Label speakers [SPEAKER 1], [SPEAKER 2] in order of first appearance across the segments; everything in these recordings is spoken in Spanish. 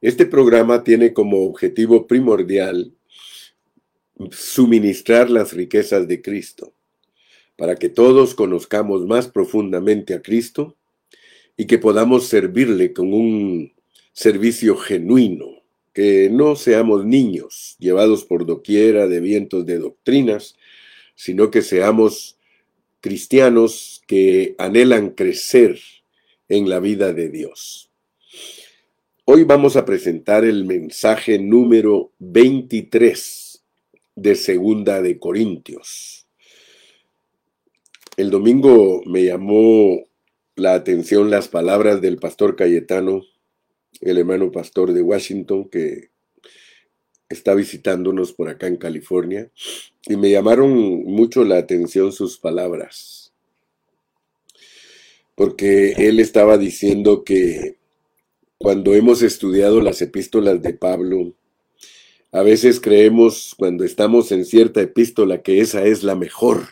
[SPEAKER 1] Este programa tiene como objetivo primordial suministrar las riquezas de Cristo, para que todos conozcamos más profundamente a Cristo y que podamos servirle con un servicio genuino, que no seamos niños llevados por doquiera de vientos de doctrinas, sino que seamos cristianos que anhelan crecer en la vida de Dios. Hoy vamos a presentar el mensaje número 23 de Segunda de Corintios. El domingo me llamó la atención las palabras del pastor Cayetano, el hermano pastor de Washington, que está visitándonos por acá en California, y me llamaron mucho la atención sus palabras, porque él estaba diciendo que cuando hemos estudiado las epístolas de Pablo, a veces creemos cuando estamos en cierta epístola que esa es la mejor,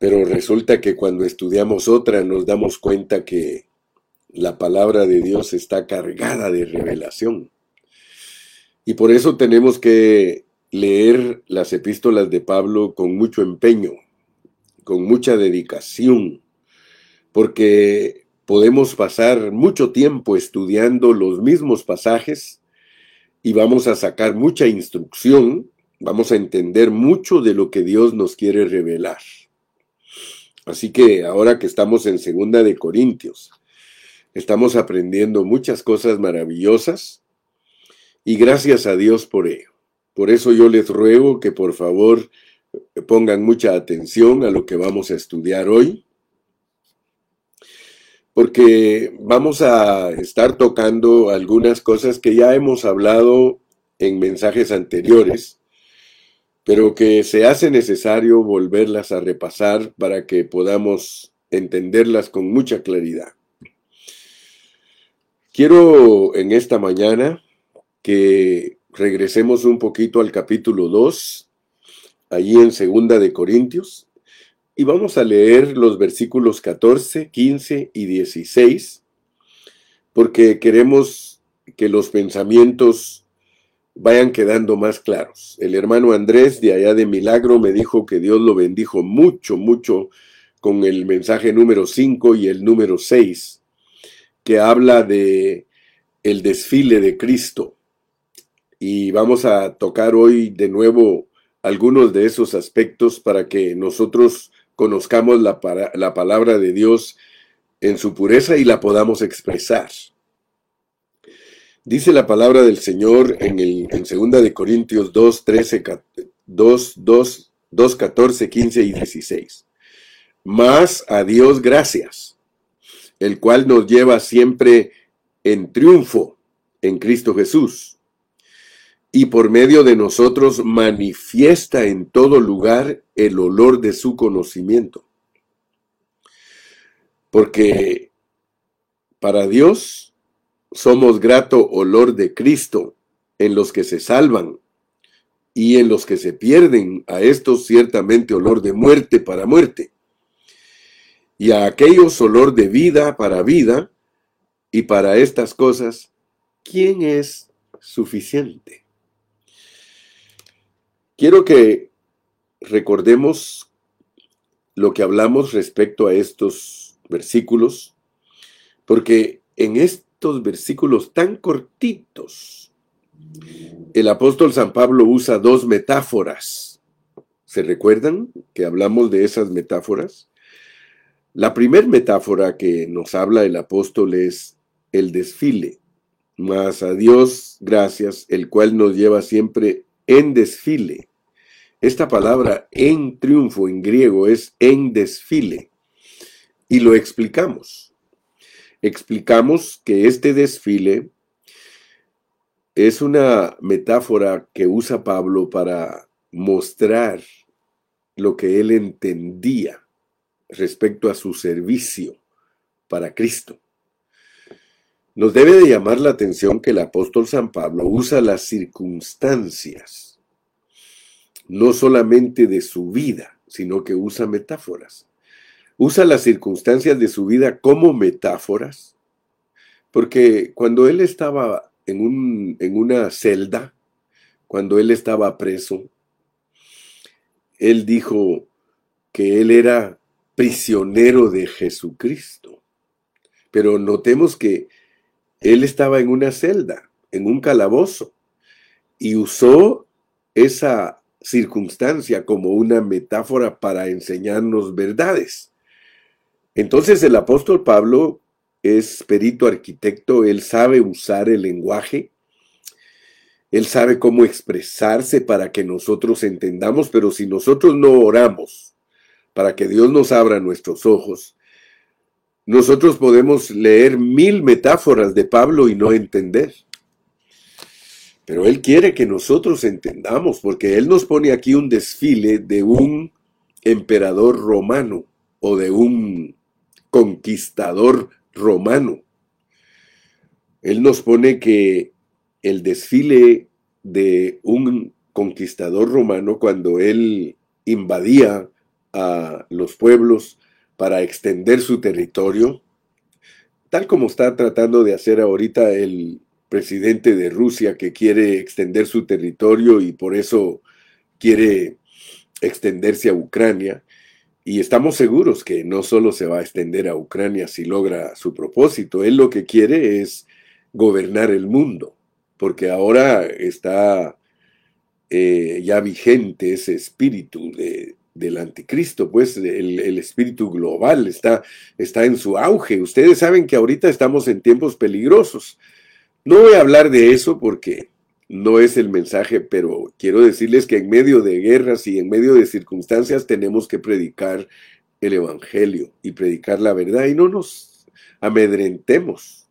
[SPEAKER 1] pero resulta que cuando estudiamos otra nos damos cuenta que la palabra de Dios está cargada de revelación. Y por eso tenemos que leer las epístolas de Pablo con mucho empeño, con mucha dedicación, porque podemos pasar mucho tiempo estudiando los mismos pasajes y vamos a sacar mucha instrucción, vamos a entender mucho de lo que Dios nos quiere revelar. Así que ahora que estamos en Segunda de Corintios, estamos aprendiendo muchas cosas maravillosas y gracias a Dios por ello. Por eso yo les ruego que por favor pongan mucha atención a lo que vamos a estudiar hoy porque vamos a estar tocando algunas cosas que ya hemos hablado en mensajes anteriores, pero que se hace necesario volverlas a repasar para que podamos entenderlas con mucha claridad. Quiero en esta mañana que regresemos un poquito al capítulo 2, allí en Segunda de Corintios, y vamos a leer los versículos 14, 15 y 16, porque queremos que los pensamientos vayan quedando más claros. El hermano Andrés de allá de Milagro me dijo que Dios lo bendijo mucho, mucho con el mensaje número 5 y el número 6, que habla de el desfile de Cristo. Y vamos a tocar hoy de nuevo algunos de esos aspectos para que nosotros conozcamos la, la palabra de Dios en su pureza y la podamos expresar. Dice la palabra del Señor en, el, en 2 de Corintios 2, 13, 2, 2, 2, 14, 15 y 16. Más a Dios gracias, el cual nos lleva siempre en triunfo en Cristo Jesús y por medio de nosotros manifiesta en todo lugar el olor de su conocimiento. Porque para Dios somos grato olor de Cristo en los que se salvan y en los que se pierden, a estos ciertamente olor de muerte para muerte, y a aquellos olor de vida para vida, y para estas cosas, ¿quién es suficiente? Quiero que recordemos lo que hablamos respecto a estos versículos, porque en estos versículos tan cortitos, el apóstol San Pablo usa dos metáforas. ¿Se recuerdan que hablamos de esas metáforas? La primera metáfora que nos habla el apóstol es el desfile, más a Dios gracias, el cual nos lleva siempre en desfile esta palabra en triunfo en griego es en desfile. Y lo explicamos. Explicamos que este desfile es una metáfora que usa Pablo para mostrar lo que él entendía respecto a su servicio para Cristo. Nos debe de llamar la atención que el apóstol San Pablo usa las circunstancias no solamente de su vida, sino que usa metáforas. Usa las circunstancias de su vida como metáforas, porque cuando él estaba en, un, en una celda, cuando él estaba preso, él dijo que él era prisionero de Jesucristo. Pero notemos que él estaba en una celda, en un calabozo, y usó esa circunstancia como una metáfora para enseñarnos verdades. Entonces el apóstol Pablo es perito arquitecto, él sabe usar el lenguaje, él sabe cómo expresarse para que nosotros entendamos, pero si nosotros no oramos para que Dios nos abra nuestros ojos, nosotros podemos leer mil metáforas de Pablo y no entender. Pero Él quiere que nosotros entendamos, porque Él nos pone aquí un desfile de un emperador romano o de un conquistador romano. Él nos pone que el desfile de un conquistador romano cuando él invadía a los pueblos para extender su territorio, tal como está tratando de hacer ahorita el presidente de Rusia que quiere extender su territorio y por eso quiere extenderse a Ucrania. Y estamos seguros que no solo se va a extender a Ucrania si logra su propósito, él lo que quiere es gobernar el mundo, porque ahora está eh, ya vigente ese espíritu de, del anticristo, pues el, el, espíritu global está, está en su auge. Ustedes saben que ahorita estamos en tiempos peligrosos. No voy a hablar de eso porque no es el mensaje, pero quiero decirles que en medio de guerras y en medio de circunstancias tenemos que predicar el Evangelio y predicar la verdad y no nos amedrentemos.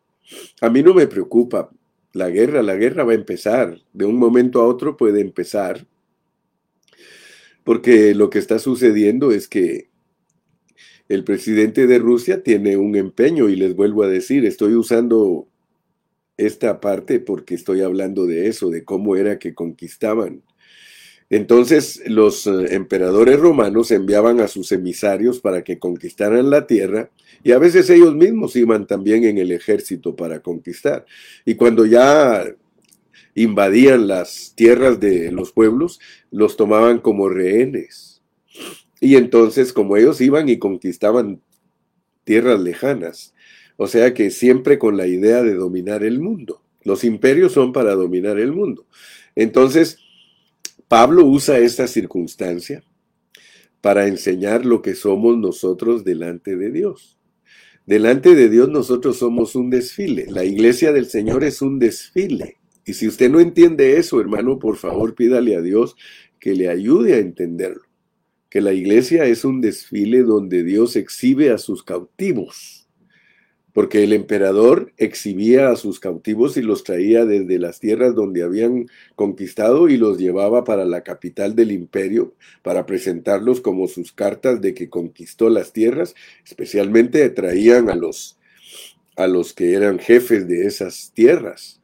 [SPEAKER 1] A mí no me preocupa la guerra, la guerra va a empezar, de un momento a otro puede empezar, porque lo que está sucediendo es que el presidente de Rusia tiene un empeño y les vuelvo a decir, estoy usando esta parte porque estoy hablando de eso, de cómo era que conquistaban. Entonces los eh, emperadores romanos enviaban a sus emisarios para que conquistaran la tierra y a veces ellos mismos iban también en el ejército para conquistar. Y cuando ya invadían las tierras de los pueblos, los tomaban como rehenes. Y entonces como ellos iban y conquistaban tierras lejanas, o sea que siempre con la idea de dominar el mundo. Los imperios son para dominar el mundo. Entonces, Pablo usa esta circunstancia para enseñar lo que somos nosotros delante de Dios. Delante de Dios nosotros somos un desfile. La iglesia del Señor es un desfile. Y si usted no entiende eso, hermano, por favor pídale a Dios que le ayude a entenderlo. Que la iglesia es un desfile donde Dios exhibe a sus cautivos porque el emperador exhibía a sus cautivos y los traía desde las tierras donde habían conquistado y los llevaba para la capital del imperio para presentarlos como sus cartas de que conquistó las tierras, especialmente traían a los a los que eran jefes de esas tierras,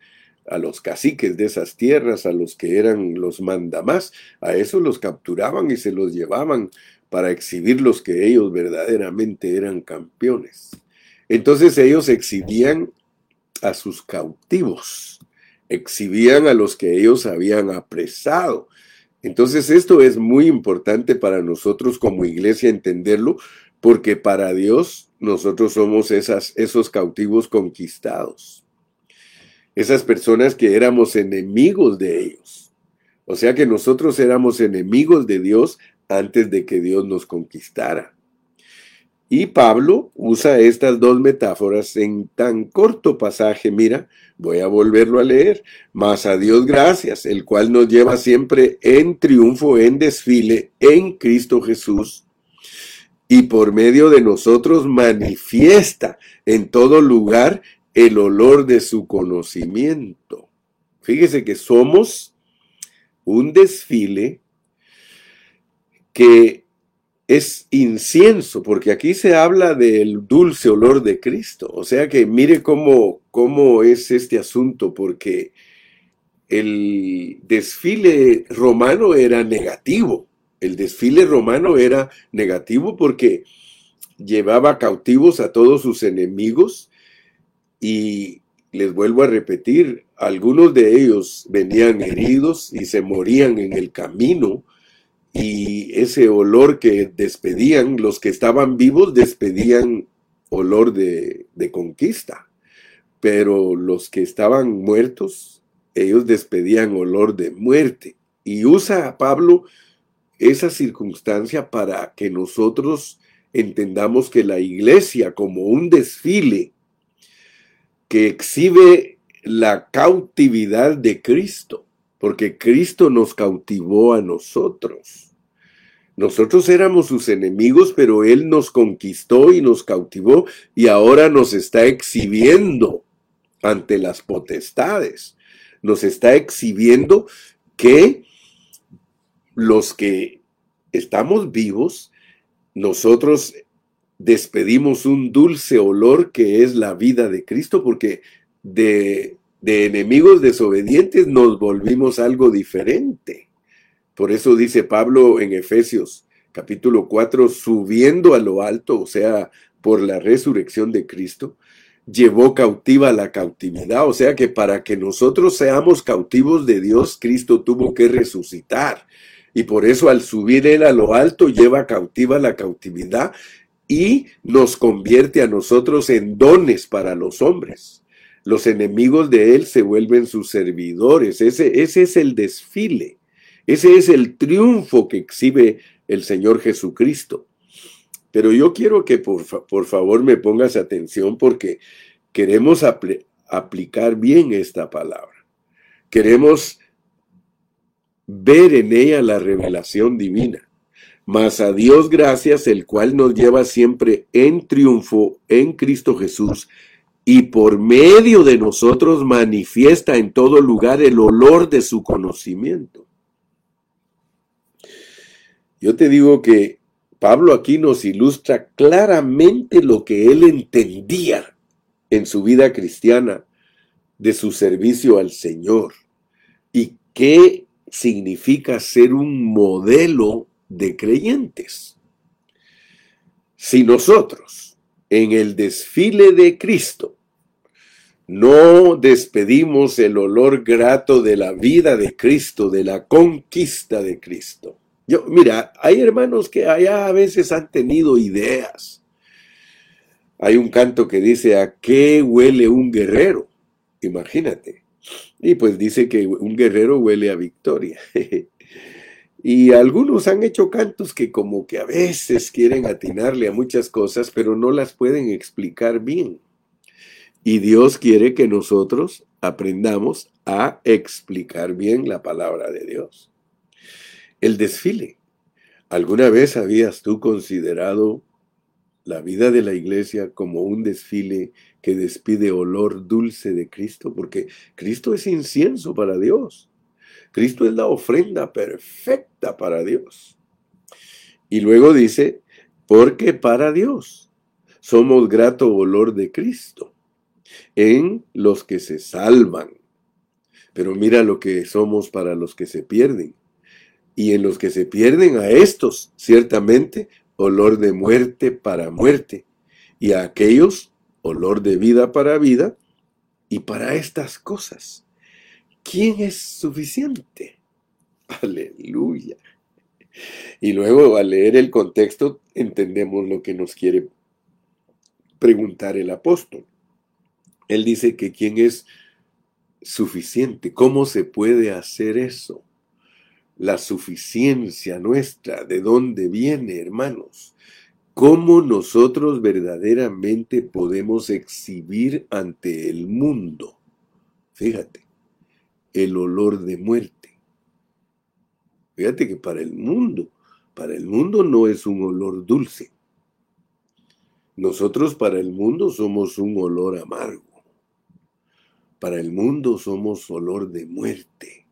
[SPEAKER 1] a los caciques de esas tierras, a los que eran los mandamás, a esos los capturaban y se los llevaban para exhibirlos que ellos verdaderamente eran campeones. Entonces ellos exhibían a sus cautivos, exhibían a los que ellos habían apresado. Entonces esto es muy importante para nosotros como iglesia entenderlo, porque para Dios nosotros somos esas, esos cautivos conquistados, esas personas que éramos enemigos de ellos. O sea que nosotros éramos enemigos de Dios antes de que Dios nos conquistara. Y Pablo usa estas dos metáforas en tan corto pasaje. Mira, voy a volverlo a leer. Mas a Dios gracias, el cual nos lleva siempre en triunfo, en desfile, en Cristo Jesús. Y por medio de nosotros manifiesta en todo lugar el olor de su conocimiento. Fíjese que somos un desfile que es incienso, porque aquí se habla del dulce olor de Cristo. O sea que mire cómo, cómo es este asunto, porque el desfile romano era negativo. El desfile romano era negativo porque llevaba cautivos a todos sus enemigos y les vuelvo a repetir, algunos de ellos venían heridos y se morían en el camino y ese olor que despedían, los que estaban vivos despedían olor de, de conquista, pero los que estaban muertos, ellos despedían olor de muerte. Y usa a Pablo esa circunstancia para que nosotros entendamos que la iglesia como un desfile que exhibe la cautividad de Cristo, porque Cristo nos cautivó a nosotros. Nosotros éramos sus enemigos, pero Él nos conquistó y nos cautivó y ahora nos está exhibiendo ante las potestades. Nos está exhibiendo que los que estamos vivos, nosotros despedimos un dulce olor que es la vida de Cristo, porque de, enemigos desobedientes nos volvimos algo diferente. Por eso dice Pablo en Efesios capítulo 4, subiendo a lo alto, o sea, por la resurrección de Cristo, llevó cautiva la cautividad. O sea que para que nosotros seamos cautivos de Dios, Cristo tuvo que resucitar. Y por eso al subir él a lo alto lleva cautiva la cautividad y nos convierte a nosotros en dones para los hombres. Los enemigos de Él se vuelven sus servidores. Ese, ese es el desfile. Ese es el triunfo que exhibe el Señor Jesucristo. Pero yo quiero que por, favor me pongas atención porque queremos aplicar bien esta palabra. Queremos ver en ella la revelación divina. Mas a Dios gracias, el cual nos lleva siempre en triunfo en Cristo Jesús, y por medio de nosotros manifiesta en todo lugar el olor de su conocimiento. Yo te digo que Pablo aquí nos ilustra claramente lo que él entendía en su vida cristiana de su servicio al Señor y qué significa ser un modelo de creyentes. Si nosotros en el desfile de Cristo no despedimos el olor grato de la vida de Cristo, de la conquista de Cristo. Yo, mira, hay hermanos que allá a veces han tenido ideas. Hay un canto que dice, ¿a qué huele un guerrero? Imagínate. Y pues dice que un guerrero huele a victoria. Y algunos han hecho cantos que como que a veces quieren atinarle a muchas cosas, pero no las pueden explicar bien. Y Dios quiere que nosotros aprendamos a explicar bien la palabra de Dios. El desfile. ¿Alguna vez habías tú considerado la vida de la iglesia como un desfile que despide olor dulce de Cristo? Porque Cristo es incienso para Dios. Cristo es la ofrenda perfecta para Dios. Y luego dice, porque para Dios somos grato olor de Cristo en los que se salvan. Pero mira lo que somos para los que se pierden. Y en los que se pierden a estos, ciertamente, olor de muerte para muerte. Y a aquellos, olor de vida para vida. Y para estas cosas ¿quién es suficiente? Aleluya. Y luego al leer el contexto entendemos lo que nos quiere preguntar el apóstol. Él dice que quién es suficiente. ¿Cómo se puede hacer eso? La suficiencia nuestra, ¿de dónde viene, hermanos? ¿Cómo nosotros verdaderamente podemos exhibir ante el mundo? Fíjate, el olor de muerte. Fíjate que para el mundo, para el mundo no es un olor dulce. Nosotros para el mundo somos un olor amargo. Para el mundo somos olor de muerte.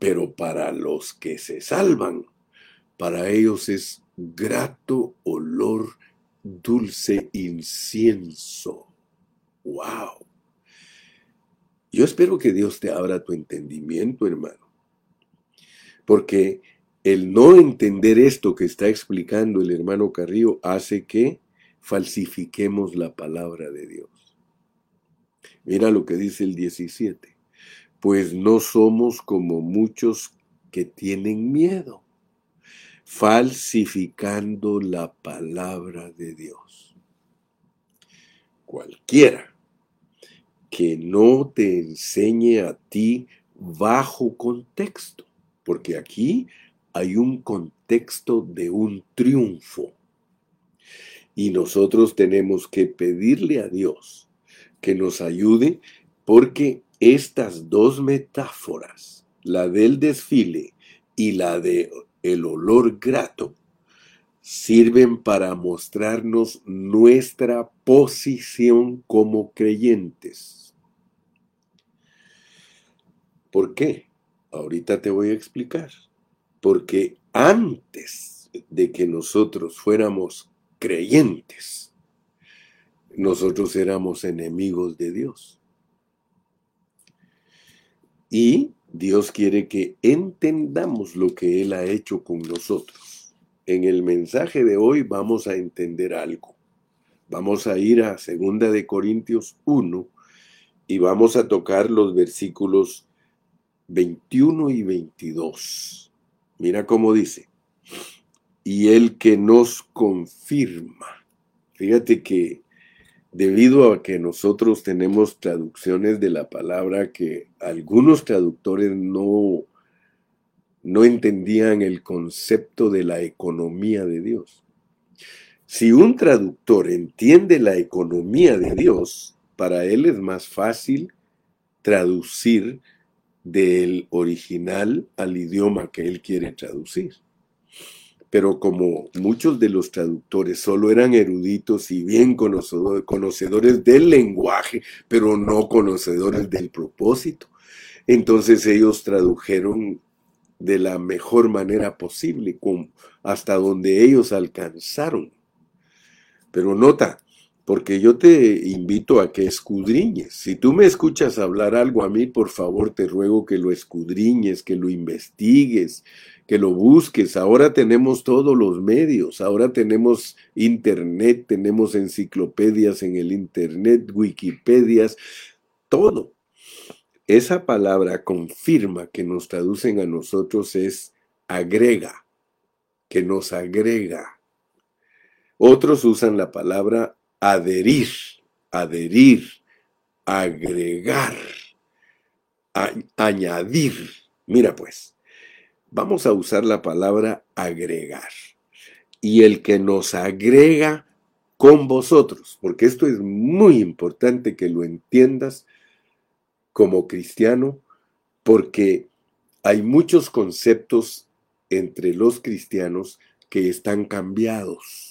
[SPEAKER 1] Pero para los que se salvan, para ellos es grato olor dulce incienso. ¡Wow! Yo espero que Dios te abra tu entendimiento, hermano. Porque el no entender esto que está explicando el hermano Carrillo hace que falsifiquemos la palabra de Dios. Mira lo que dice el 17. Pues no somos como muchos que tienen miedo, falsificando la palabra de Dios. Cualquiera que no te enseñe a ti bajo contexto, porque aquí hay un contexto de un triunfo. Y nosotros tenemos que pedirle a Dios que nos ayude porque estas dos metáforas, la del desfile y la de el olor grato, sirven para mostrarnos nuestra posición como creyentes. ¿Por qué? Ahorita te voy a explicar. Porque antes de que nosotros fuéramos creyentes, nosotros éramos enemigos de Dios. Y Dios quiere que entendamos lo que Él ha hecho con nosotros. En el mensaje de hoy vamos a entender algo. Vamos a ir a 2 de Corintios 1 y vamos a tocar los versículos 21 y 22. Mira cómo dice. Y el que nos confirma. Fíjate que debido a que nosotros tenemos traducciones de la palabra que algunos traductores no, no entendían el concepto de la economía de Dios. Si un traductor entiende la economía de Dios, para él es más fácil traducir del original al idioma que él quiere traducir pero como muchos de los traductores solo eran eruditos y bien conocedores del lenguaje, pero no conocedores del propósito, entonces ellos tradujeron de la mejor manera posible, hasta donde ellos alcanzaron. Pero nota, porque yo te invito a que escudriñes. Si tú me escuchas hablar algo a mí, por favor te ruego que lo escudriñes, que lo investigues, que lo busques. Ahora tenemos todos los medios, ahora tenemos internet, tenemos enciclopedias en el internet, wikipedias, todo. Esa palabra confirma que nos traducen a nosotros es agrega, que nos agrega. Otros usan la palabra adherir, adherir, agregar, añadir. Mira pues, vamos a usar la palabra agregar. Y el que nos agrega con vosotros, porque esto es muy importante que lo entiendas como cristiano, porque hay muchos conceptos entre los cristianos que están cambiados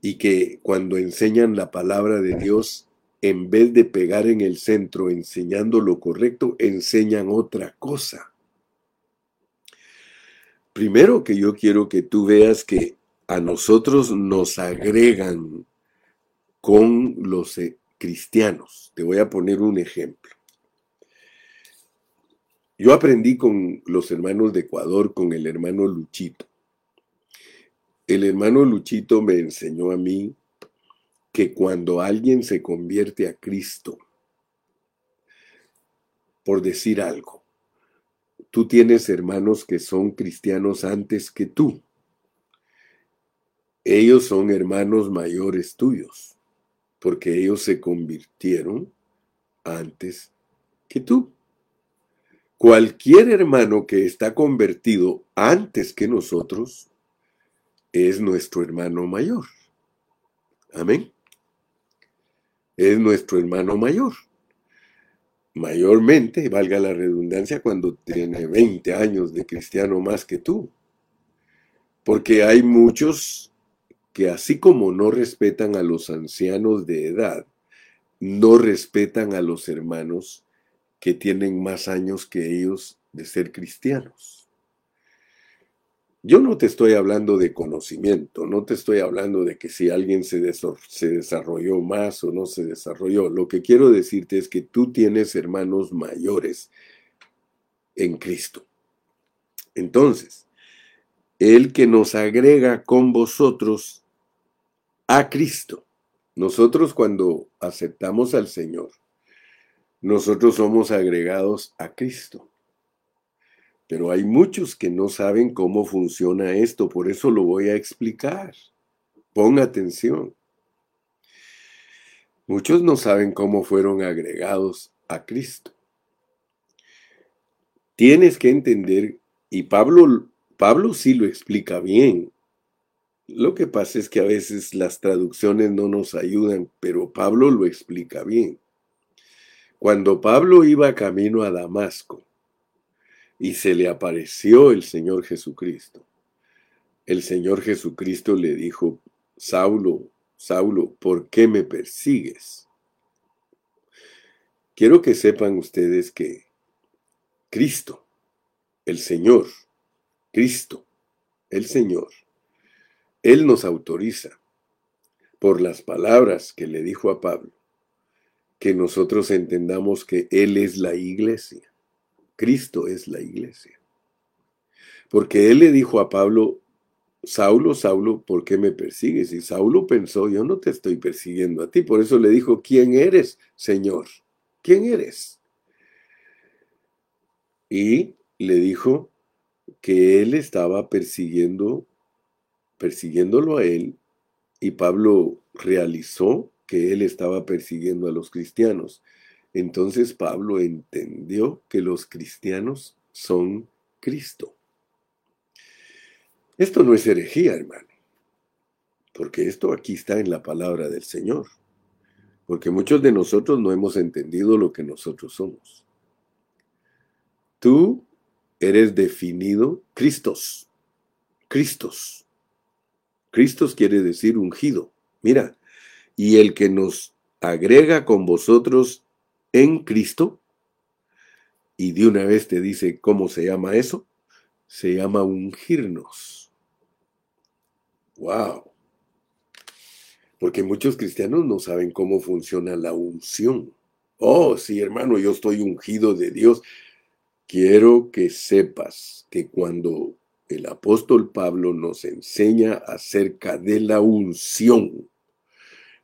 [SPEAKER 1] y que cuando enseñan la palabra de Dios, en vez de pegar en el centro enseñando lo correcto, enseñan otra cosa. Primero que yo quiero que tú veas que a nosotros nos agregan con los eh, cristianos. Te voy a poner un ejemplo. Yo aprendí con los hermanos de Ecuador, con el hermano Luchito. El hermano Luchito me enseñó a mí que cuando alguien se convierte a Cristo, por decir algo, tú tienes hermanos que son cristianos antes que tú. Ellos son hermanos mayores tuyos, porque ellos se convirtieron antes que tú. Cualquier hermano que está convertido antes que nosotros es nuestro hermano mayor. Amén. Es nuestro hermano mayor mayormente, valga la redundancia, cuando tiene 20 años de cristiano más que tú. Porque hay muchos que así como no respetan a los ancianos de edad, no respetan a los hermanos que tienen más años que ellos de ser cristianos. Yo no te estoy hablando de conocimiento, no te estoy hablando de que si alguien se, desarrolló más o no se desarrolló. Lo que quiero decirte es que tú tienes hermanos mayores en Cristo. Entonces, el que nos agrega con vosotros a Cristo nosotros cuando aceptamos al Señor, nosotros somos agregados a Cristo. Pero hay muchos que no saben cómo funciona esto, por eso lo voy a explicar. Pon atención. Muchos no saben cómo fueron agregados a Cristo. Tienes que entender, y Pablo, Pablo sí lo explica bien. Lo que pasa es que a veces las traducciones no nos ayudan, pero Pablo lo explica bien. Cuando Pablo iba camino a Damasco y se le apareció el Señor Jesucristo, el Señor Jesucristo le dijo, Saulo, Saulo, ¿por qué me persigues? Quiero que sepan ustedes que Cristo, el Señor, Cristo, el Señor, Él nos autoriza por las palabras que le dijo a Pablo, que nosotros entendamos que Él es la iglesia, Cristo es la iglesia. Porque Él le dijo a Pablo, Saulo, Saulo, ¿por qué me persigues? Y Saulo pensó, yo no te estoy persiguiendo a ti. Por eso le dijo, ¿quién eres, Señor? ¿Quién eres? Y le dijo que él estaba persiguiendo, persiguiéndolo a él, y Pablo realizó que él estaba persiguiendo a los cristianos. Entonces Pablo entendió que los cristianos son Cristo. Esto no es herejía, hermano, porque esto aquí está en la palabra del Señor, porque muchos de nosotros no hemos entendido lo que nosotros somos. Tú eres definido Cristos, Cristos. Cristos quiere decir ungido. Mira, y el que nos agrega con vosotros en Cristo, y de una vez te dice cómo se llama eso, se llama ungirnos. Wow. Porque muchos cristianos no saben cómo funciona la unción. Oh, sí, hermano, yo estoy ungido de Dios. Quiero que sepas que cuando el apóstol Pablo nos enseña acerca de la unción,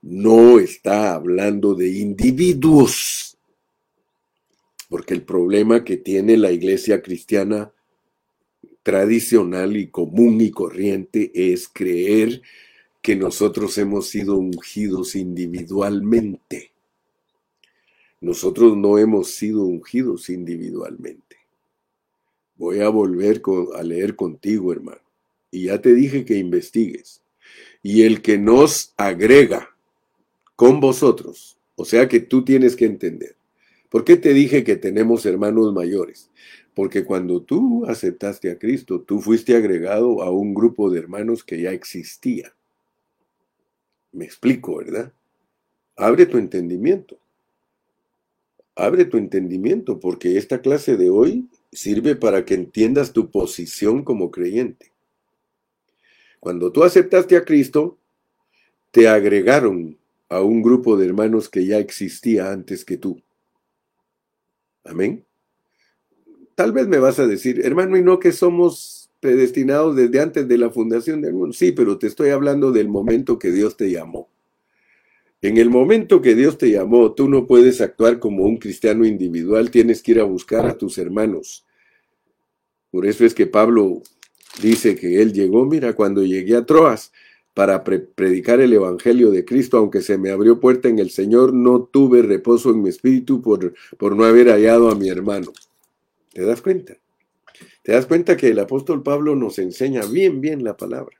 [SPEAKER 1] no está hablando de individuos. Porque el problema que tiene la iglesia cristiana tradicional y común y corriente es creer que nosotros hemos sido ungidos individualmente. Nosotros no hemos sido ungidos individualmente. Voy a volver a leer contigo, hermano. Y ya te dije que investigues. Y el que nos agrega con vosotros, o sea que tú tienes que entender. ¿Por qué te dije que tenemos hermanos mayores? Porque cuando tú aceptaste a Cristo, tú fuiste agregado a un grupo de hermanos que ya existía. Me explico, ¿verdad? Abre tu entendimiento. Abre tu entendimiento porque esta clase de hoy sirve para que entiendas tu posición como creyente. Cuando tú aceptaste a Cristo, te agregaron a un grupo de hermanos que ya existía antes que tú. Amén. Tal vez me vas a decir, hermano, y no que somos predestinados desde antes de la fundación del mundo. Sí, pero te estoy hablando del momento que Dios te llamó. En el momento que Dios te llamó, tú no puedes actuar como un cristiano individual, tienes que ir a buscar a tus hermanos. Por eso es que Pablo dice que él llegó, mira, cuando llegué a Troas para predicar el Evangelio de Cristo, aunque se me abrió puerta en el Señor, no tuve reposo en mi espíritu por, por no haber hallado a mi hermano. ¿Te das cuenta? Te das cuenta que el apóstol Pablo nos enseña bien, bien la palabra.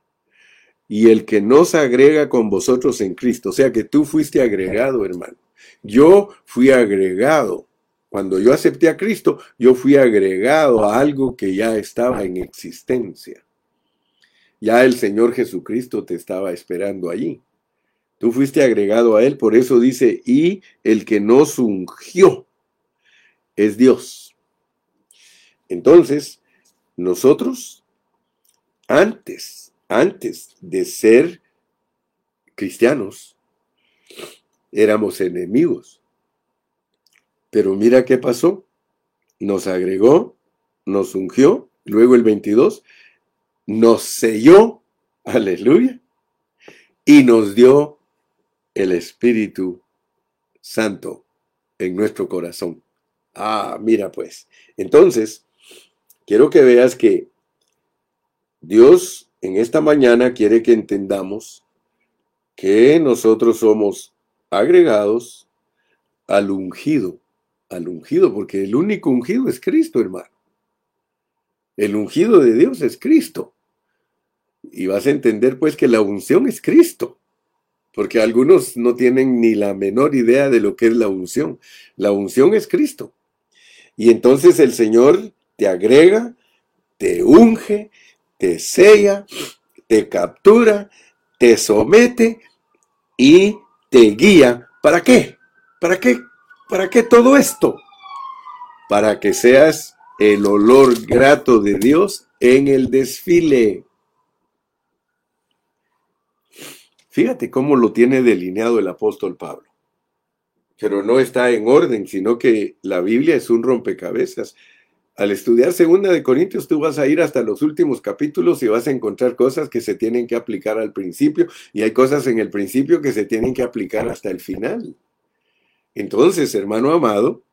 [SPEAKER 1] Y el que nos agrega con vosotros en Cristo, o sea que tú fuiste agregado, hermano. Yo fui agregado. Cuando yo acepté a Cristo, yo fui agregado a algo que ya estaba en existencia. Ya el Señor Jesucristo te estaba esperando allí. Tú fuiste agregado a Él, por eso dice, y el que nos ungió es Dios. Entonces, nosotros, antes, antes de ser cristianos, éramos enemigos. Pero mira qué pasó. Nos agregó, nos ungió, luego el 22, nos selló, aleluya, y nos dio el Espíritu Santo en nuestro corazón. Ah, mira pues. Entonces, quiero que veas que Dios en esta mañana quiere que entendamos que nosotros somos agregados al ungido, al ungido, porque el único ungido es Cristo, hermano. El ungido de Dios es Cristo. Y vas a entender pues que la unción es Cristo, porque algunos no tienen ni la menor idea de lo que es la unción. La unción es Cristo. Y entonces el Señor te agrega, te unge, te sella, te captura, te somete y te guía. ¿Para qué? ¿Para qué? ¿Para qué todo esto? Para que seas el olor grato de Dios en el desfile. Fíjate cómo lo tiene delineado el apóstol Pablo. Pero no está en orden, sino que la Biblia es un rompecabezas. Al estudiar Segunda de Corintios, tú vas a ir hasta los últimos capítulos y vas a encontrar cosas que se tienen que aplicar al principio y hay cosas en el principio que se tienen que aplicar hasta el final. Entonces, hermano amado,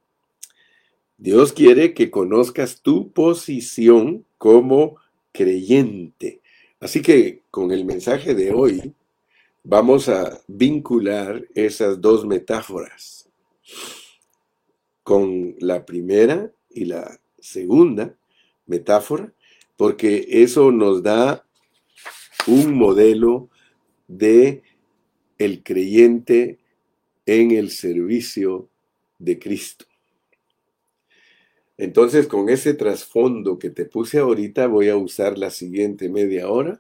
[SPEAKER 1] Dios quiere que conozcas tu posición como creyente. Así que con el mensaje de hoy vamos a vincular esas dos metáforas con la primera y la segunda metáfora, porque eso nos da un modelo de el creyente en el servicio de Cristo. Entonces, con ese trasfondo que te puse ahorita, voy a usar la siguiente media hora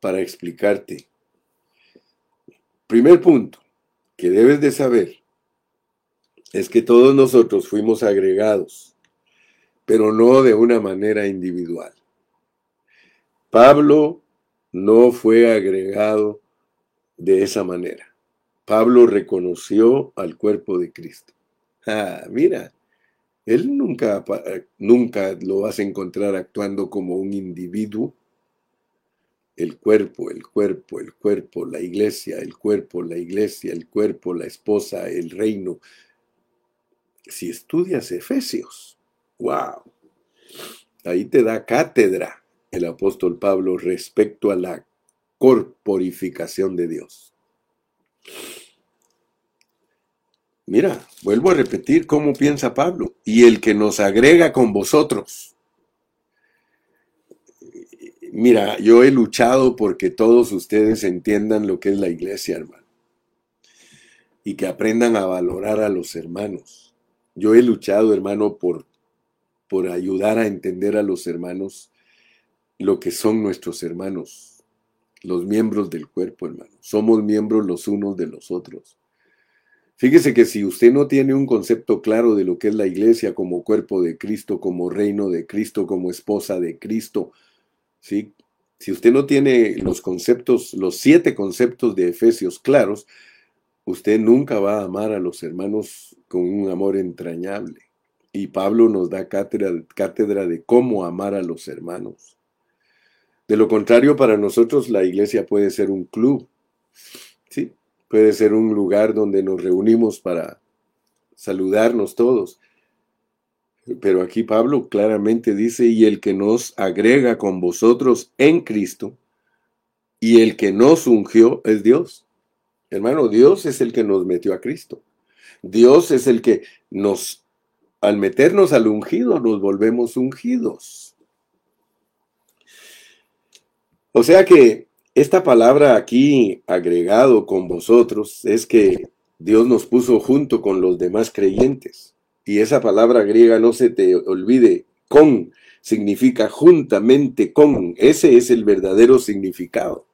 [SPEAKER 1] para explicarte. Primer punto que debes de saber es que todos nosotros fuimos agregados pero no de una manera individual. Pablo no fue agregado de esa manera. Pablo reconoció al cuerpo de Cristo. Ah, mira, él nunca, nunca lo vas a encontrar actuando como un individuo. El cuerpo, el cuerpo, el cuerpo, la iglesia, el cuerpo, la iglesia, el cuerpo, la esposa, el reino. Si estudias Efesios, ¡Wow! Ahí te da cátedra el apóstol Pablo respecto a la corporificación de Dios. Mira, vuelvo a repetir cómo piensa Pablo. Y el que nos agrega con vosotros. Mira, yo he luchado porque todos ustedes entiendan lo que es la iglesia, hermano. Y que aprendan a valorar a los hermanos. Yo he luchado, hermano, por por ayudar a entender a los hermanos lo que son nuestros hermanos, los miembros del cuerpo, hermano. Somos miembros los unos de los otros. Fíjese que si usted no tiene un concepto claro de lo que es la iglesia como cuerpo de Cristo, como reino de Cristo, como esposa de Cristo, si usted no tiene los conceptos, los siete conceptos de Efesios claros, usted nunca va a amar a los hermanos con un amor entrañable. Y Pablo nos da cátedra, de cómo amar a los hermanos. De lo contrario, para nosotros la iglesia puede ser un club, ¿sí? Puede ser un lugar donde nos reunimos para saludarnos todos. Pero aquí Pablo claramente dice, y el que nos agrega con vosotros en Cristo, y el que nos ungió es Dios. Hermano, Dios es el que nos metió a Cristo. Dios es el que nos al meternos al ungido nos volvemos ungidos. O sea que esta palabra aquí agregado con vosotros es que Dios nos puso junto con los demás creyentes. Y esa palabra griega no se te olvide, con significa juntamente con. Ese es el verdadero significado.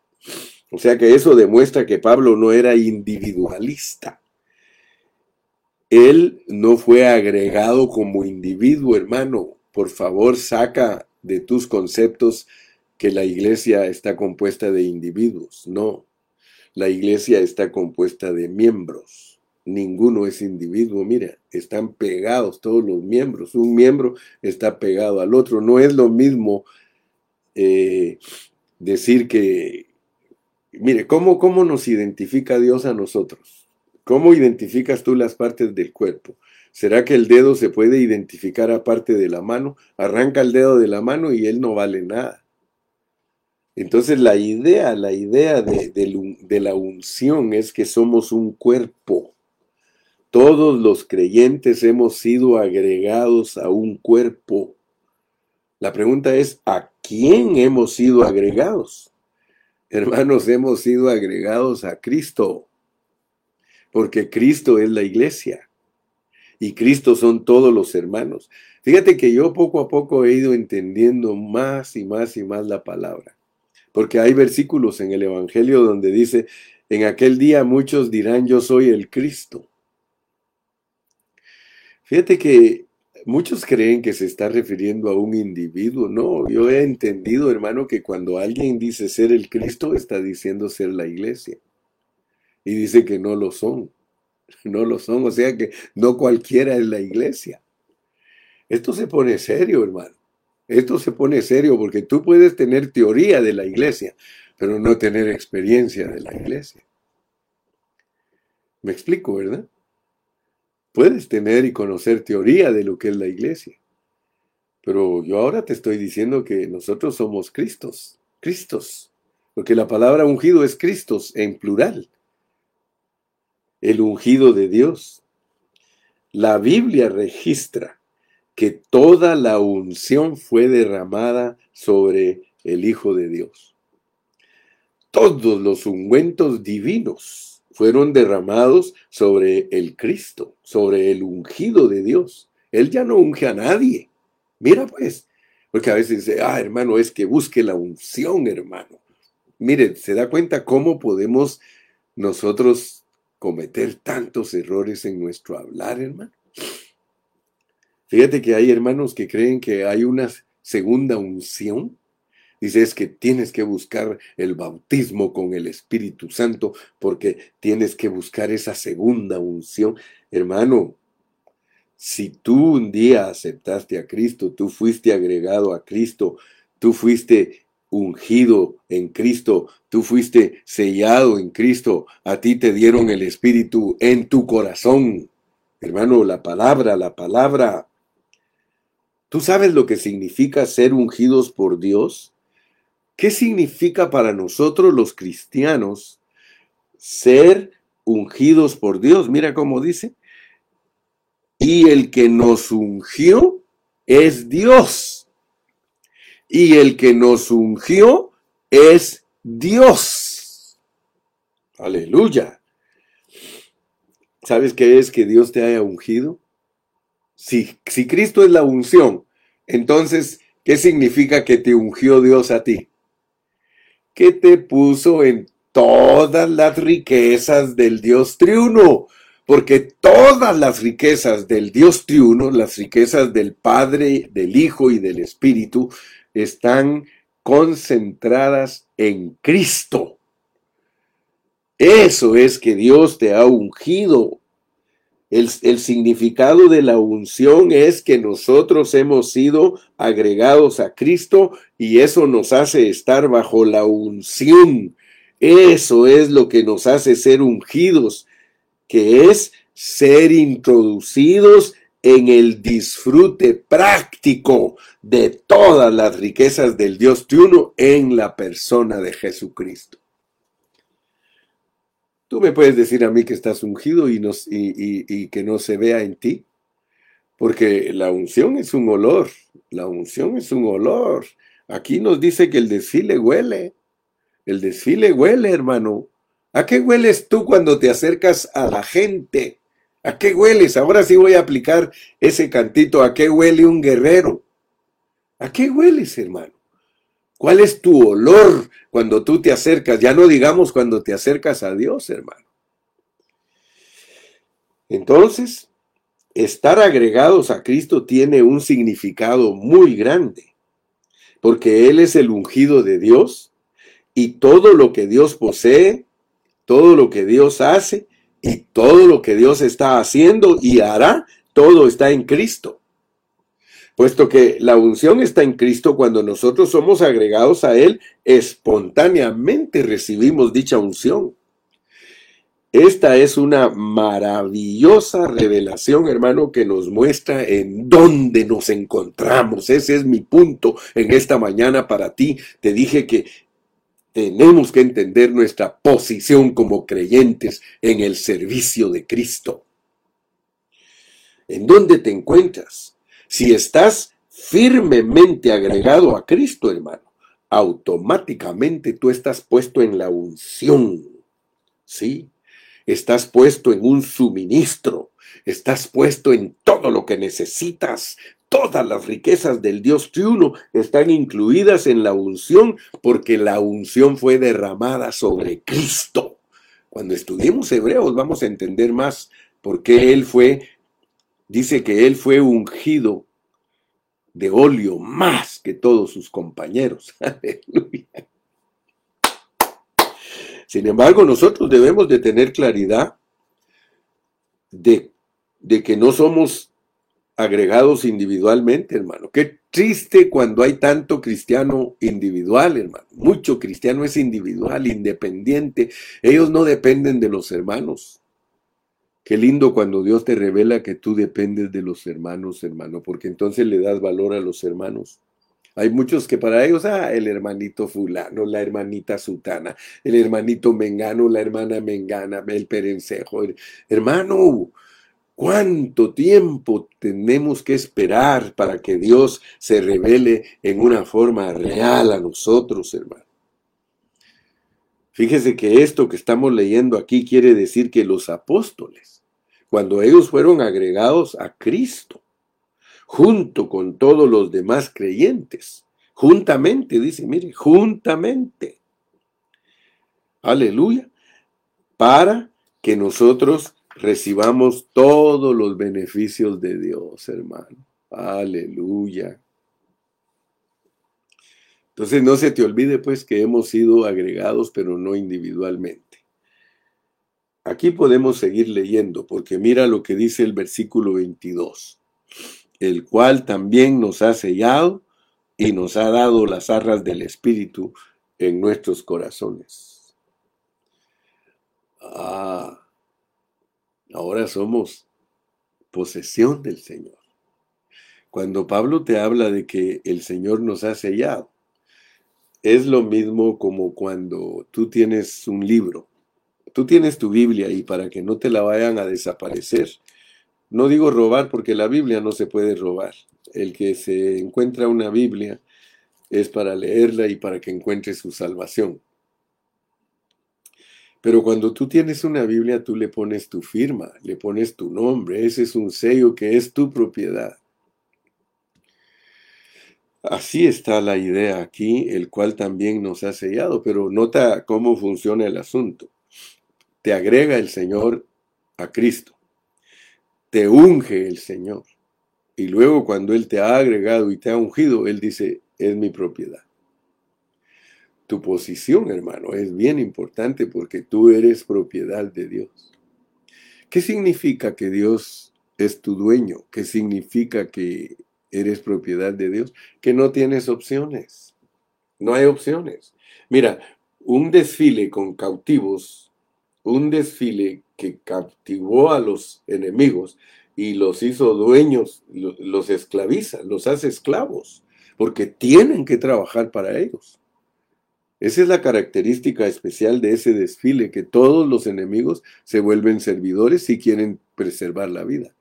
[SPEAKER 1] O sea que eso demuestra que Pablo no era individualista. Él no fue agregado como individuo, hermano. Por favor, saca de tus conceptos que la iglesia está compuesta de individuos. No, la iglesia está compuesta de miembros. Ninguno es individuo. Mira, están pegados todos los miembros. Un miembro está pegado al otro. No es lo mismo eh, decir que mire, ¿cómo, ¿cómo nos identifica Dios a nosotros? ¿Cómo identificas tú las partes del cuerpo? ¿Será que el dedo se puede identificar aparte de la mano? Arranca el dedo de la mano y él no vale nada. Entonces la idea, la idea de, de, la unción es que somos un cuerpo. Todos los creyentes hemos sido agregados a un cuerpo. La pregunta es, ¿a quién hemos sido agregados? Hermanos, hemos sido agregados a Cristo, porque Cristo es la iglesia y Cristo son todos los hermanos. Fíjate que yo poco a poco he ido entendiendo más y más y más la palabra, porque hay versículos en el Evangelio donde dice, en aquel día muchos dirán, yo soy el Cristo. Fíjate que muchos creen que se está refiriendo a un individuo. No, yo he entendido, hermano, que cuando alguien dice ser el Cristo, está diciendo ser la iglesia. Y dice que no lo son. no lo son, o sea que no cualquiera es la iglesia. Esto se pone serio, hermano. Esto se pone serio porque tú puedes tener teoría de la iglesia, pero no tener experiencia de la iglesia. Me explico, ¿verdad? Puedes tener y conocer teoría de lo que es la iglesia, pero yo ahora te estoy diciendo que nosotros somos Cristos, Cristos, porque la palabra ungido es Cristos en plural el ungido de Dios. La Biblia registra que toda la unción fue derramada sobre el Hijo de Dios. Todos los ungüentos divinos fueron derramados sobre el Cristo, sobre el ungido de Dios. Él ya no unge a nadie. Mira pues, porque a veces dice, ah, hermano, es que busque la unción, hermano. Mire, se da cuenta cómo podemos nosotros cometer tantos errores en nuestro hablar, hermano. Fíjate que hay hermanos que creen que hay una segunda unción. Dice, es que tienes que buscar el bautismo con el Espíritu Santo porque tienes que buscar esa segunda unción. Hermano, si tú un día aceptaste a Cristo, tú fuiste agregado a Cristo, tú fuiste ungido en Cristo, tú fuiste sellado en Cristo, a ti te dieron el Espíritu en tu corazón. Hermano, la palabra, la palabra. ¿Tú sabes lo que significa ser ungidos por Dios? ¿Qué significa para nosotros los cristianos ser ungidos por Dios? Mira cómo dice. Y el que nos ungió es Dios y el que nos ungió es Dios. Aleluya. ¿Sabes qué es que Dios te haya ungido? Si, si Cristo es la unción, entonces, ¿qué significa que te ungió Dios a ti? Que te puso en todas las riquezas del Dios triuno, porque todas las riquezas del Dios triuno, las riquezas del Padre, del Hijo y del Espíritu, están concentradas en Cristo. Eso es que Dios te ha ungido. El, significado de la unción es que nosotros hemos sido agregados a Cristo y eso nos hace estar bajo la unción. Eso es lo que nos hace ser ungidos, que es ser introducidos en el disfrute práctico de todas las riquezas del Dios triuno en la persona de Jesucristo. Tú me puedes decir a mí que estás ungido y, y, que no se vea en ti, porque la unción es un olor, la unción es un olor. Aquí nos dice que el desfile huele, el desfile huele, hermano. ¿A qué hueles tú cuando te acercas a la gente? ¿A qué hueles? Ahora sí voy a aplicar ese cantito. ¿A qué huele un guerrero? ¿A qué hueles, hermano? ¿Cuál es tu olor cuando tú te acercas? Ya no digamos cuando te acercas a Dios, hermano. Entonces, estar agregados a Cristo tiene un significado muy grande, porque Él es el ungido de Dios y todo lo que Dios posee, todo lo que Dios hace, y todo lo que Dios está haciendo y hará, todo está en Cristo. Puesto que la unción está en Cristo cuando nosotros somos agregados a Él, espontáneamente recibimos dicha unción. Esta es una maravillosa revelación, hermano, que nos muestra en dónde nos encontramos. Ese es mi punto en esta mañana para ti. Te dije que tenemos que entender nuestra posición como creyentes en el servicio de Cristo. ¿En dónde te encuentras? Si estás firmemente agregado a Cristo, hermano, automáticamente tú estás puesto en la unción. ¿Sí? estás puesto en un suministro, estás puesto en todo lo que necesitas. Todas las riquezas del Dios triuno están incluidas en la unción porque la unción fue derramada sobre Cristo. Cuando estudiemos Hebreos vamos a entender más por qué Él fue, dice que Él fue ungido de óleo más que todos sus compañeros. Sin embargo, nosotros debemos de tener claridad de, de que no somos agregados individualmente, hermano. Qué triste cuando hay tanto cristiano individual, hermano. Mucho cristiano es individual, independiente. Ellos no dependen de los hermanos. Qué lindo cuando Dios te revela que tú dependes de los hermanos, hermano, porque entonces le das valor a los hermanos. Hay muchos que para ellos, ah, el hermanito fulano, la hermanita sutana, el hermanito mengano, la hermana mengana, el perencejo. Hermano, ¿cuánto tiempo tenemos que esperar para que Dios se revele en una forma real a nosotros, hermano? Fíjese que esto que estamos leyendo aquí quiere decir que los apóstoles, cuando ellos fueron agregados a Cristo, junto con todos los demás creyentes. Juntamente, dice, mire, juntamente. Aleluya. Para que nosotros recibamos todos los beneficios de Dios, hermano. Aleluya. Entonces no se te olvide pues que hemos sido agregados, pero no individualmente. Aquí podemos seguir leyendo, porque mira lo que dice el versículo 22 el cual también nos ha sellado y nos ha dado las arras del Espíritu en nuestros corazones. Ah, ahora somos posesión del Señor. Cuando Pablo te habla de que el Señor nos ha sellado, es lo mismo como cuando tú tienes un libro. Tú tienes tu Biblia y para que no te la vayan a desaparecer, no digo robar porque la Biblia no se puede robar. El que se encuentra una Biblia es para leerla y para que encuentre su salvación. Pero cuando tú tienes una Biblia, tú le pones tu firma, le pones tu nombre. Ese es un sello que es tu propiedad. Así está la idea aquí, el cual también nos ha sellado, pero nota cómo funciona el asunto. Te agrega el Señor a Cristo te unge el Señor. Y luego cuando Él te ha agregado y te ha ungido, Él dice, es mi propiedad. Tu posición, hermano, es bien importante porque tú eres propiedad de Dios. ¿Qué significa que Dios es tu dueño? ¿Qué significa que eres propiedad de Dios? Que no tienes opciones. No hay opciones. Mira, un desfile con cautivos, un desfile que captivó a los enemigos y los hizo dueños, los esclaviza, los hace esclavos, porque tienen que trabajar para ellos. Esa es la característica especial de ese desfile, que todos los enemigos se vuelven servidores si quieren preservar la vida.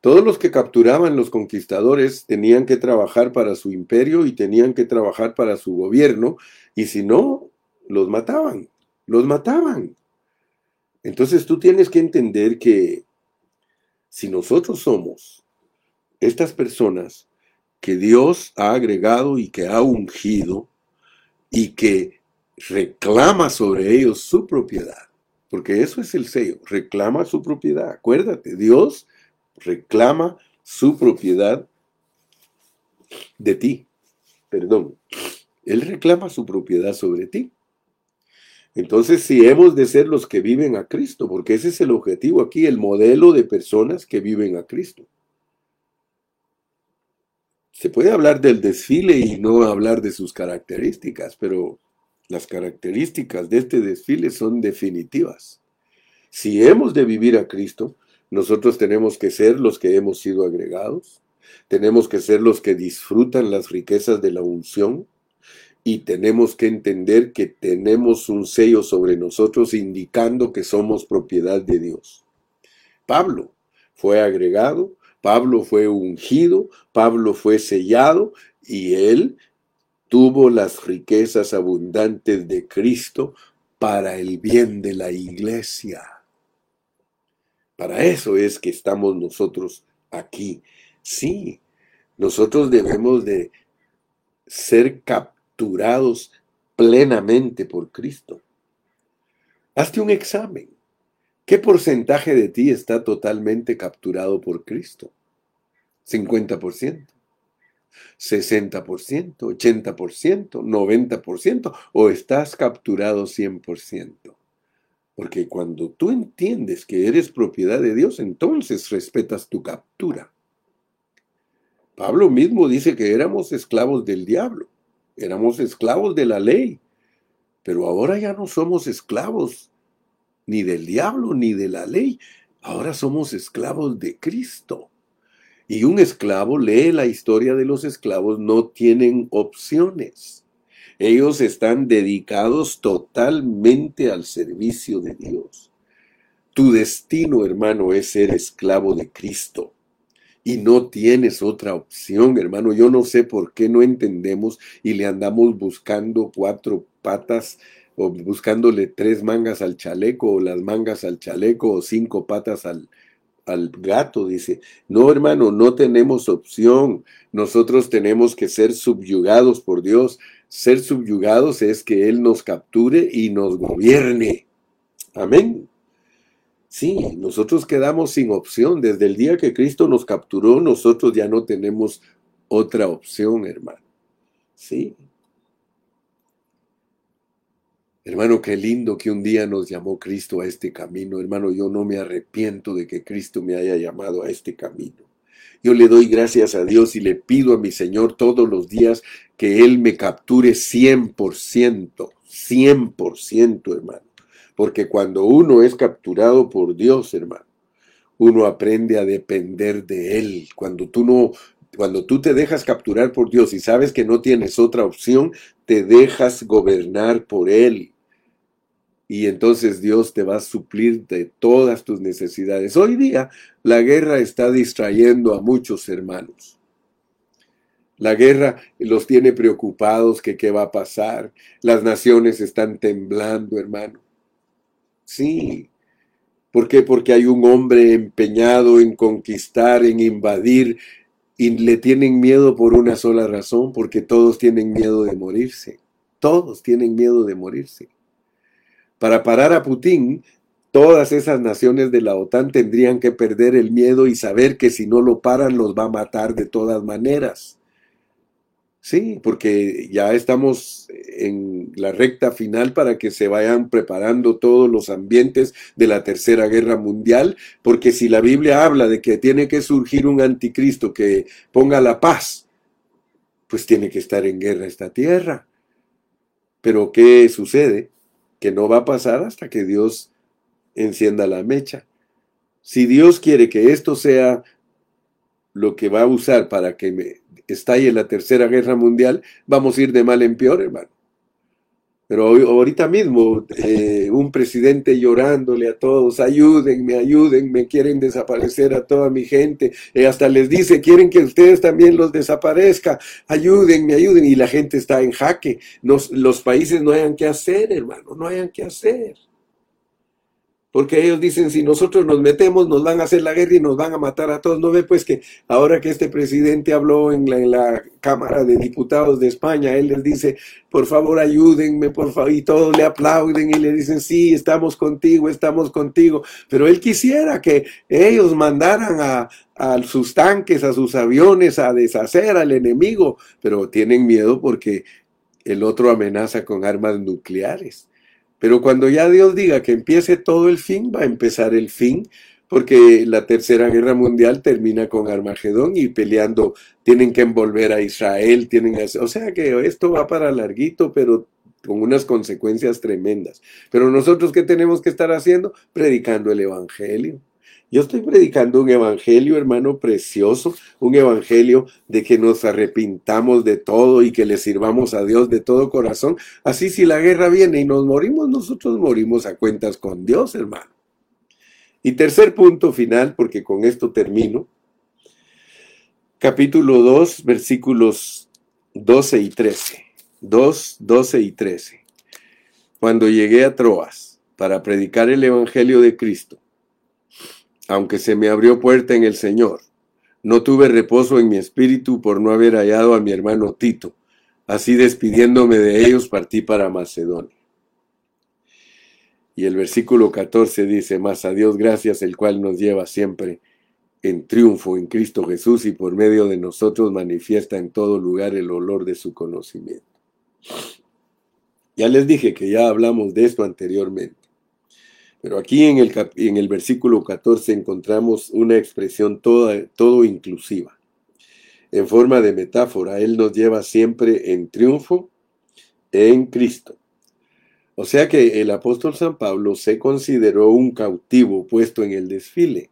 [SPEAKER 1] Todos los que capturaban los conquistadores tenían que trabajar para su imperio y tenían que trabajar para su gobierno, y si no, los mataban, los mataban. Entonces tú tienes que entender que si nosotros somos estas personas que Dios ha agregado y que ha ungido y que reclama sobre ellos su propiedad, porque eso es el sello, reclama su propiedad. Acuérdate, Dios reclama su propiedad de ti. Perdón, Él reclama su propiedad sobre ti. Entonces, si hemos de ser los que viven a Cristo, porque ese es el objetivo aquí, el modelo de personas que viven a Cristo. Se puede hablar del desfile y no hablar de sus características, pero las características de este desfile son definitivas. Si hemos de vivir a Cristo, nosotros tenemos que ser los que hemos sido agregados, tenemos que ser los que disfrutan las riquezas de la unción y tenemos que entender que tenemos un sello sobre nosotros indicando que somos propiedad de Dios. Pablo fue agregado, Pablo fue ungido, Pablo fue sellado y él tuvo las riquezas abundantes de Cristo para el bien de la iglesia. Para eso es que estamos nosotros aquí. Sí, nosotros debemos de ser capturados plenamente por Cristo. Hazte un examen. ¿Qué porcentaje de ti está totalmente capturado por Cristo? 50%, 60%, 80%, 90% o estás capturado 100%. Porque cuando tú entiendes que eres propiedad de Dios, entonces respetas tu captura. Pablo mismo dice que éramos esclavos del diablo, éramos esclavos de la ley, pero ahora ya no somos esclavos ni del diablo ni de la ley, ahora somos esclavos de Cristo. Y un esclavo lee la historia de los esclavos, no tienen opciones. Ellos están dedicados totalmente al servicio de Dios. Tu destino, hermano, es ser esclavo de Cristo y no tienes otra opción, hermano. Yo no sé por qué no entendemos y le andamos buscando cuatro patas o buscándole tres mangas al chaleco o las mangas al chaleco o cinco patas al, al gato. Dice, no, hermano, no tenemos opción. Nosotros tenemos que ser subyugados por Dios. Ser subyugados es que Él nos capture y nos gobierne. Amén. Sí, nosotros quedamos sin opción. Desde el día que Cristo nos capturó, nosotros ya no tenemos otra opción, hermano. Sí. Hermano, qué lindo que un día nos llamó Cristo a este camino. Hermano, yo no me arrepiento de que Cristo me haya llamado a este camino. Yo le doy gracias a Dios y le pido a mi Señor todos los días que Él me capture 100%, 100%, hermano. Porque cuando uno es capturado por Dios, hermano, uno aprende a depender de Él. Cuando tú no, cuando tú te dejas capturar por Dios y sabes que no tienes otra opción, te dejas gobernar por Él. Y entonces Dios te va a suplir de todas tus necesidades. Hoy día la guerra está distrayendo a muchos hermanos. La guerra los tiene preocupados que qué va a pasar. Las naciones están temblando, hermano. Sí. ¿Por qué? Porque hay un hombre empeñado en conquistar, en invadir, y le tienen miedo por una sola razón, porque todos tienen miedo de morirse. Todos tienen miedo de morirse. Para parar a Putin, todas esas naciones de la OTAN tendrían que perder el miedo y saber que si no lo paran los va a matar de todas maneras. Sí, porque ya estamos en la recta final para que se vayan preparando todos los ambientes de la Tercera Guerra Mundial, porque si la Biblia habla de que tiene que surgir un anticristo que ponga la paz, pues tiene que estar en guerra esta tierra. Pero ¿qué sucede? Que no va a pasar hasta que Dios encienda la mecha. Si Dios quiere que esto sea lo que va a usar para que me estalle la tercera guerra mundial, vamos a ir de mal en peor, hermano. Pero ahorita mismo, eh, un presidente llorándole a todos, ayúdenme, ayúdenme, quieren desaparecer a toda mi gente, eh, hasta les dice, quieren que ustedes también los desaparezca, ayúdenme, ayuden, y la gente está en jaque, los países no hayan qué hacer, hermano, no hayan qué hacer. Porque ellos dicen, si nosotros nos metemos, nos van a hacer la guerra y nos van a matar a todos. ¿No ve pues que ahora que este presidente habló en la, Cámara de Diputados de España, él les dice, por favor ayúdenme, por favor, y todos le aplauden y le dicen, sí, estamos contigo, estamos contigo. Pero él quisiera que ellos mandaran a sus tanques, a sus aviones, a deshacer al enemigo, pero tienen miedo porque el otro amenaza con armas nucleares. Pero cuando ya Dios diga que empiece todo el fin, va a empezar el fin, porque la tercera guerra mundial termina con Armagedón y peleando, tienen que envolver a Israel, tienen o sea que esto va para larguito, pero con unas consecuencias tremendas. Pero nosotros, ¿qué tenemos que estar haciendo? Predicando el Evangelio. Yo estoy predicando un evangelio, hermano, precioso, un evangelio de que nos arrepintamos de todo y que le sirvamos a Dios de todo corazón. Así si la guerra viene y nos morimos, nosotros morimos a cuentas con Dios, hermano. Y tercer punto final, porque con esto termino. Capítulo 2, versículos 12 y 13. 2, 12 y 13. Cuando llegué a Troas para predicar el Evangelio de Cristo, aunque se me abrió puerta en el Señor, no tuve reposo en mi espíritu por no haber hallado a mi hermano Tito. Así despidiéndome de ellos partí para Macedonia. Y el versículo 14 dice, más a Dios gracias, el cual nos lleva siempre en triunfo en Cristo Jesús y por medio de nosotros manifiesta en todo lugar el olor de su conocimiento. Ya les dije que ya hablamos de esto anteriormente. Pero aquí en el, en el versículo 14 encontramos una expresión toda, todo inclusiva. En forma de metáfora, Él nos lleva siempre en triunfo en Cristo. O sea que el apóstol San Pablo se consideró un cautivo puesto en el desfile.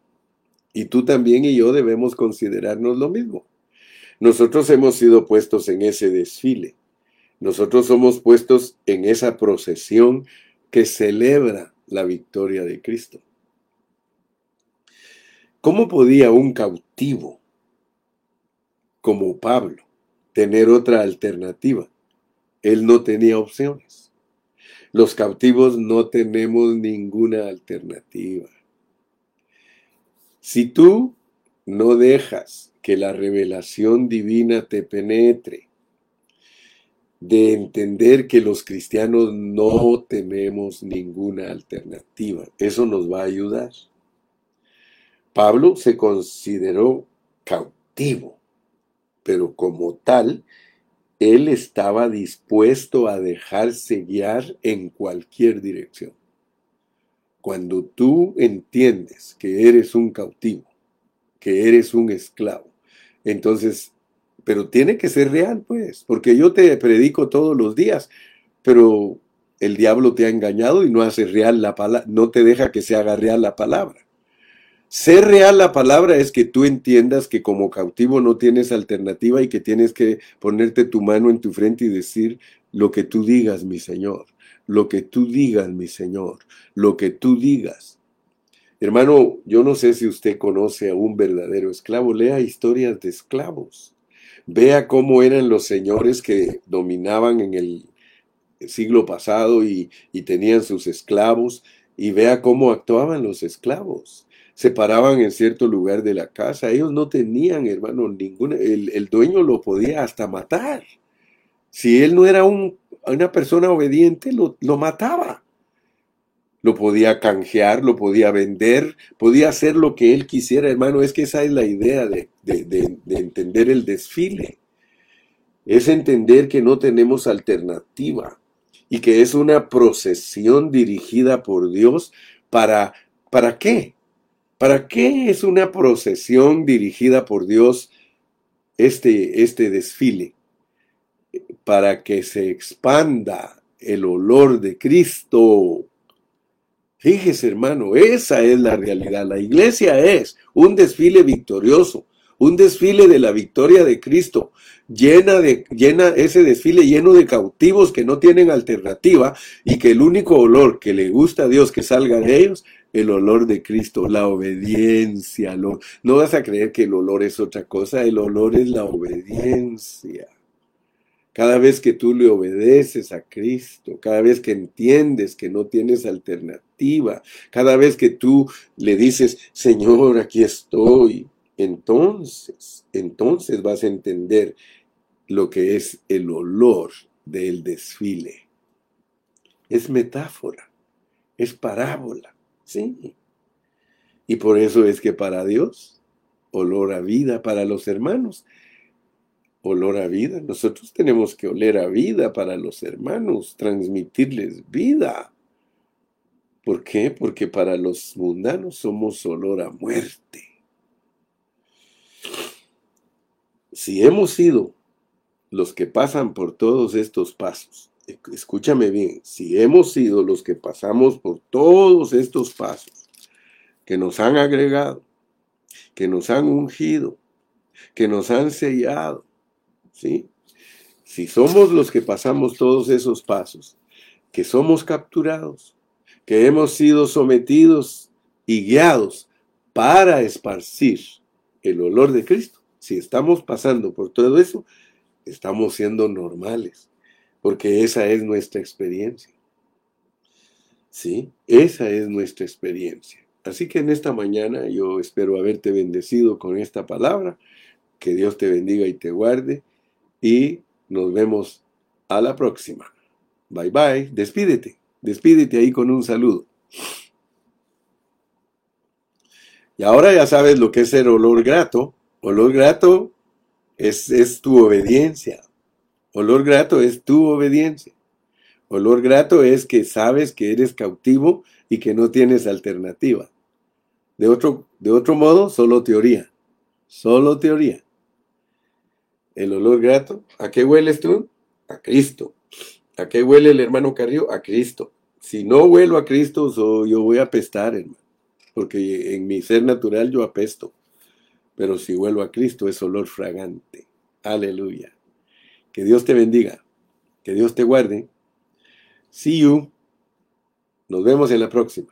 [SPEAKER 1] Y tú también y yo debemos considerarnos lo mismo. Nosotros hemos sido puestos en ese desfile. Nosotros somos puestos en esa procesión que celebra la victoria de Cristo. ¿Cómo podía un cautivo como Pablo tener otra alternativa? Él no tenía opciones. Los cautivos no tenemos ninguna alternativa. Si tú no dejas que la revelación divina te penetre, de entender que los cristianos no tenemos ninguna alternativa. Eso nos va a ayudar. Pablo se consideró cautivo, pero como tal, él estaba dispuesto a dejarse guiar en cualquier dirección. Cuando tú entiendes que eres un cautivo, que eres un esclavo, entonces pero tiene que ser real, pues, porque yo te predico todos los días, pero el diablo te ha engañado y no hace real la palabra, no te deja que se haga real la palabra. Ser real la palabra es que tú entiendas que como cautivo no tienes alternativa y que tienes que ponerte tu mano en tu frente y decir lo que tú digas, mi Señor, lo que tú digas, mi Señor, lo que tú digas. Hermano, yo no sé si usted conoce a un verdadero esclavo, lea historias de esclavos. Vea cómo eran los señores que dominaban en el siglo pasado y, tenían sus esclavos y vea cómo actuaban los esclavos. Se paraban en cierto lugar de la casa. Ellos no tenían, hermano, ninguna. El, dueño lo podía hasta matar. Si él no era una persona obediente, lo, lo mataba lo podía canjear, lo podía vender, podía hacer lo que él quisiera, hermano. Es que esa es la idea de, entender el desfile. Es entender que no tenemos alternativa y que es una procesión dirigida por Dios para, ¿para qué? ¿Para qué es una procesión dirigida por Dios este, este desfile? Para que se expanda el olor de Cristo Fíjese, hermano, esa es la realidad. La iglesia es un desfile victorioso, un desfile de la victoria de Cristo, llena de llena ese desfile lleno de cautivos que no tienen alternativa y que el único olor que le gusta a Dios que salga de ellos el olor de Cristo, la obediencia. no vas a creer que el olor es otra cosa, el olor es la obediencia. Cada vez que tú le obedeces a Cristo, cada vez que entiendes que no tienes alternativa, cada vez que tú le dices, Señor, aquí estoy, entonces, entonces vas a entender lo que es el olor del desfile. Es metáfora, es parábola, sí. Y por eso es que para Dios, olor a vida para los hermanos, olor a vida. Nosotros tenemos que oler a vida para los hermanos, transmitirles vida. ¿Por qué? Porque para los mundanos somos olor a muerte. Si hemos sido los que pasan por todos estos pasos, escúchame bien, si hemos sido los que pasamos por todos estos pasos, que nos han agregado, que nos han ungido, que nos han sellado, ¿sí? Si somos los que pasamos todos esos pasos, que somos capturados, que hemos sido sometidos y guiados para esparcir el olor de Cristo, si estamos pasando por todo eso, estamos siendo normales, porque esa es nuestra experiencia. Sí, esa es nuestra experiencia. Así que en esta mañana yo espero haberte bendecido con esta palabra. Que Dios te bendiga y te guarde. Y nos vemos a la próxima. Bye bye. Despídete. Despídete ahí con un saludo. Y ahora ya sabes lo que es el olor grato. Olor grato es, es tu obediencia. Olor grato es tu obediencia. Olor grato es que sabes que eres cautivo y que no tienes alternativa. De otro, de otro modo, solo teoría. Solo teoría. El olor grato. ¿A qué hueles tú? A Cristo. ¿A qué huele el hermano Carrillo? A Cristo. Si no huelo a Cristo, yo voy a apestar, hermano. Porque en mi ser natural yo apesto. Pero si huelo a Cristo es olor fragante. Aleluya. Que Dios te bendiga. Que Dios te guarde. See you. Nos vemos en la próxima.